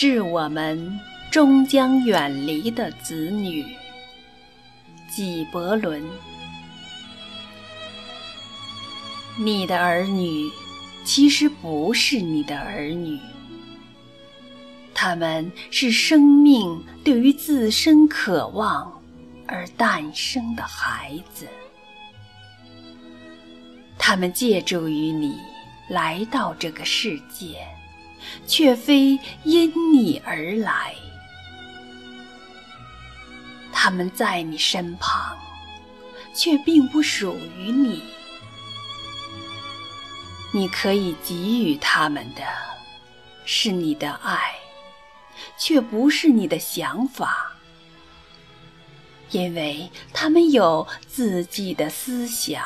致我们终将远离的子女。纪伯伦，你的儿女其实不是你的儿女，他们是生命对于自身渴望而诞生的孩子，他们借助于你来到这个世界，却非因你而来。他们在你身旁，却并不属于你。你可以给予他们的，是你的爱，却不是你的想法，因为他们有自己的思想。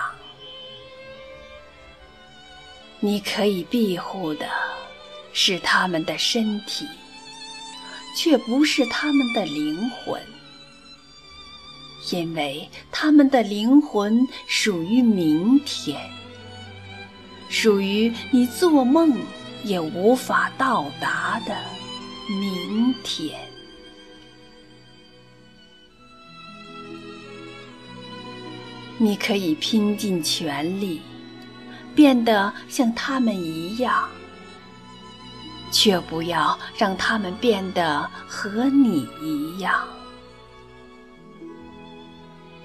你可以庇护的，是他们的身体，却不是他们的灵魂。因为他们的灵魂属于明天，属于你做梦也无法到达的明天。你可以拼尽全力，变得像他们一样，却不要让他们变得和你一样。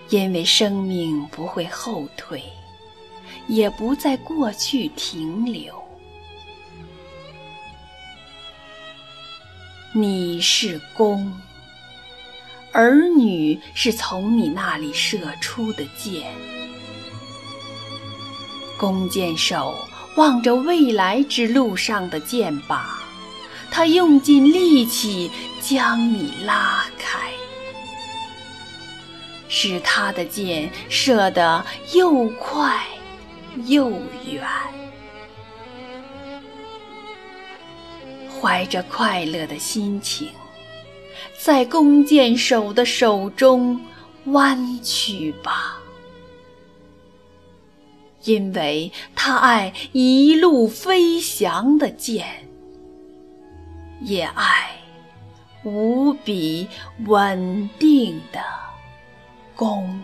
因为生命不会后退，也不在过去停留。你是弓，儿女是从你那里射出的箭。弓箭手望着未来之路上的箭靶，他用尽力气将你拉开。使他的箭射得又快又远，怀着快乐的心情，在弓箭手的手中弯曲吧，因为他爱一路飞翔的箭，也爱无比稳定的。弓。